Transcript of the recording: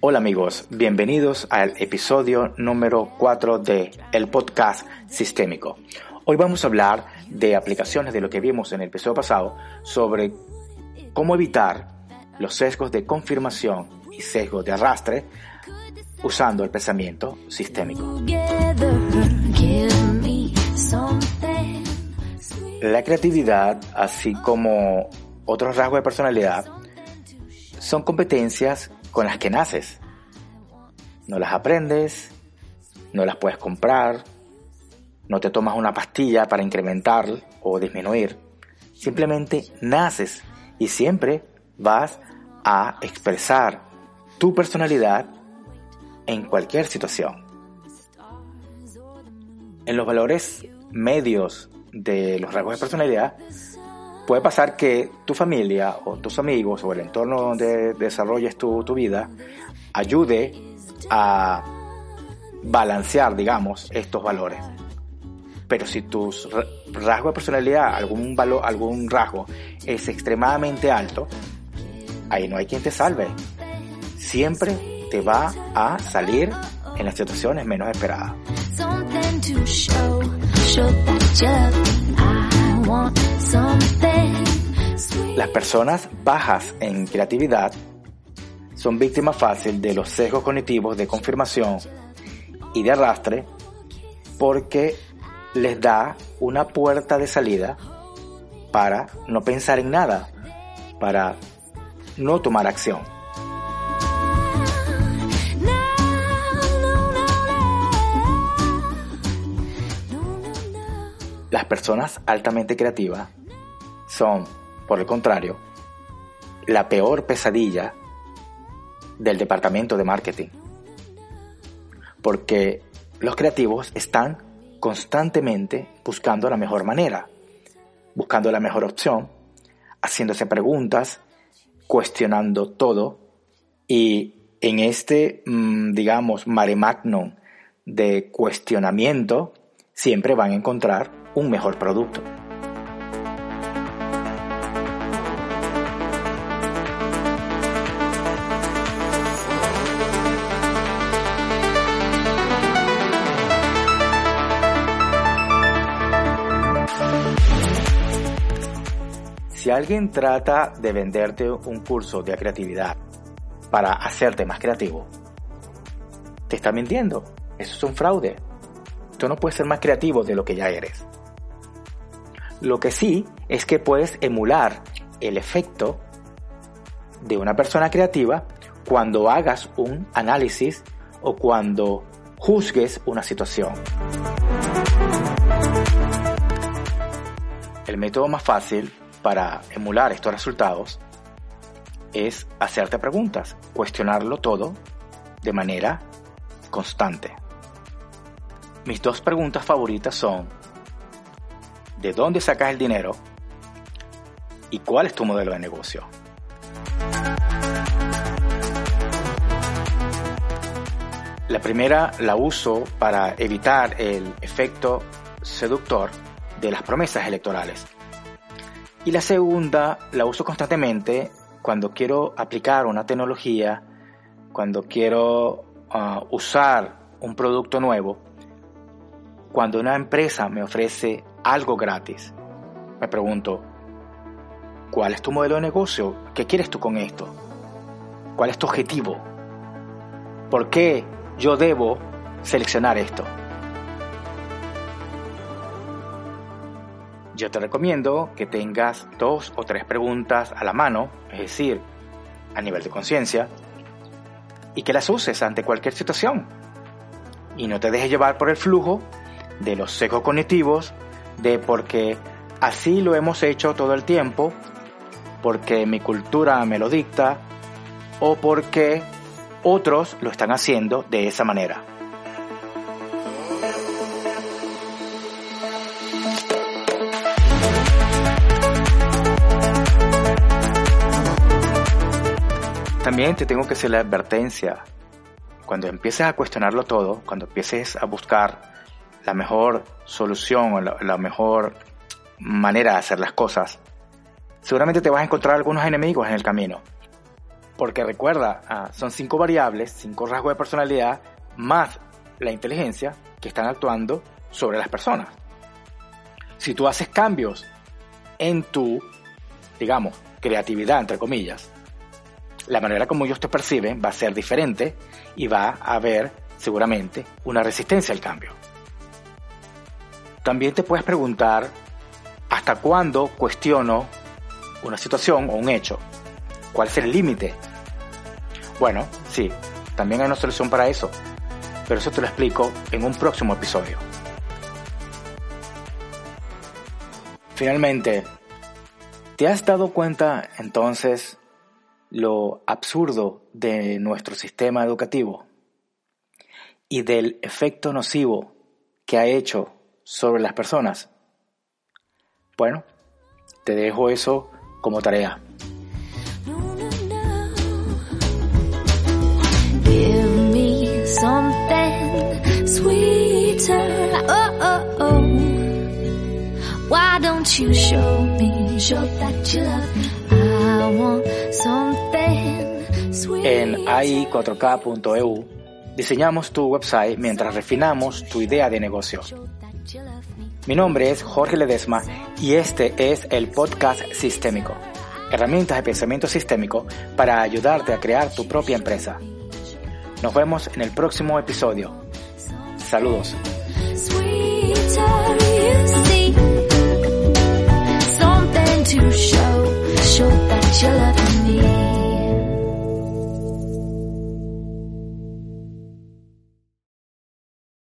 Hola amigos, bienvenidos al episodio número 4 de el podcast sistémico. Hoy vamos a hablar de aplicaciones de lo que vimos en el episodio pasado sobre cómo evitar los sesgos de confirmación y sesgos de arrastre usando el pensamiento sistémico. La creatividad, así como otros rasgos de personalidad, son competencias con las que naces. No las aprendes, no las puedes comprar, no te tomas una pastilla para incrementar o disminuir. Simplemente naces y siempre vas a expresar tu personalidad en cualquier situación. En los valores medios de los rasgos de personalidad, puede pasar que tu familia o tus amigos o el entorno donde desarrolles tu, tu vida ayude a balancear, digamos, estos valores. Pero si tu rasgo de personalidad, algún, valor, algún rasgo es extremadamente alto, ahí no hay quien te salve. Siempre te va a salir en las situaciones menos esperadas. Las personas bajas en creatividad son víctimas fáciles de los sesgos cognitivos de confirmación y de arrastre porque les da una puerta de salida para no pensar en nada, para no tomar acción. Las personas altamente creativas son, por el contrario, la peor pesadilla del departamento de marketing. Porque los creativos están constantemente buscando la mejor manera, buscando la mejor opción, haciéndose preguntas, cuestionando todo y en este, mm, digamos, mare magnum de cuestionamiento, siempre van a encontrar un mejor producto. Si alguien trata de venderte un curso de creatividad para hacerte más creativo, te está mintiendo. Eso es un fraude. Tú no puedes ser más creativo de lo que ya eres. Lo que sí es que puedes emular el efecto de una persona creativa cuando hagas un análisis o cuando juzgues una situación. El método más fácil para emular estos resultados es hacerte preguntas, cuestionarlo todo de manera constante. Mis dos preguntas favoritas son, ¿de dónde sacas el dinero? ¿Y cuál es tu modelo de negocio? La primera la uso para evitar el efecto seductor de las promesas electorales. Y la segunda la uso constantemente cuando quiero aplicar una tecnología, cuando quiero ah, usar un producto nuevo, cuando una empresa me ofrece algo gratis. Me pregunto, ¿cuál es tu modelo de negocio? ¿Qué quieres tú con esto? ¿Cuál es tu objetivo? ¿Por qué yo debo seleccionar esto? yo te recomiendo que tengas dos o tres preguntas a la mano, es decir, a nivel de conciencia, y que las uses ante cualquier situación. Y no te dejes llevar por el flujo de los secos cognitivos, de porque así lo hemos hecho todo el tiempo, porque mi cultura me lo dicta, o porque otros lo están haciendo de esa manera. También te tengo que hacer la advertencia cuando empieces a cuestionarlo todo, cuando empieces a buscar la mejor solución o la, mejor manera de hacer las cosas, seguramente te vas a encontrar algunos enemigos en el camino. Porque recuerda, ah, son cinco variables, cinco rasgos de personalidad, más la inteligencia que están actuando sobre las personas. Si tú haces cambios en tu, digamos, creatividad, entre comillas, la manera como ellos te perciben va a ser diferente y va a haber seguramente una resistencia al cambio. También te puedes preguntar hasta cuándo cuestiono una situación o un hecho. ¿Cuál es el límite? Bueno, sí, también hay una solución para eso, pero eso te lo explico en un próximo episodio. Finalmente, ¿te has dado cuenta entonces lo absurdo de nuestro sistema educativo y del efecto nocivo que ha hecho sobre las personas? Bueno, te dejo eso como tarea. En ai4k.eu diseñamos tu website mientras refinamos tu idea de negocio. Mi nombre es Jorge Ledesma y este es el podcast Sistémico, herramientas de pensamiento sistémico para ayudarte a crear tu propia empresa. Nos vemos en el próximo episodio. Saludos.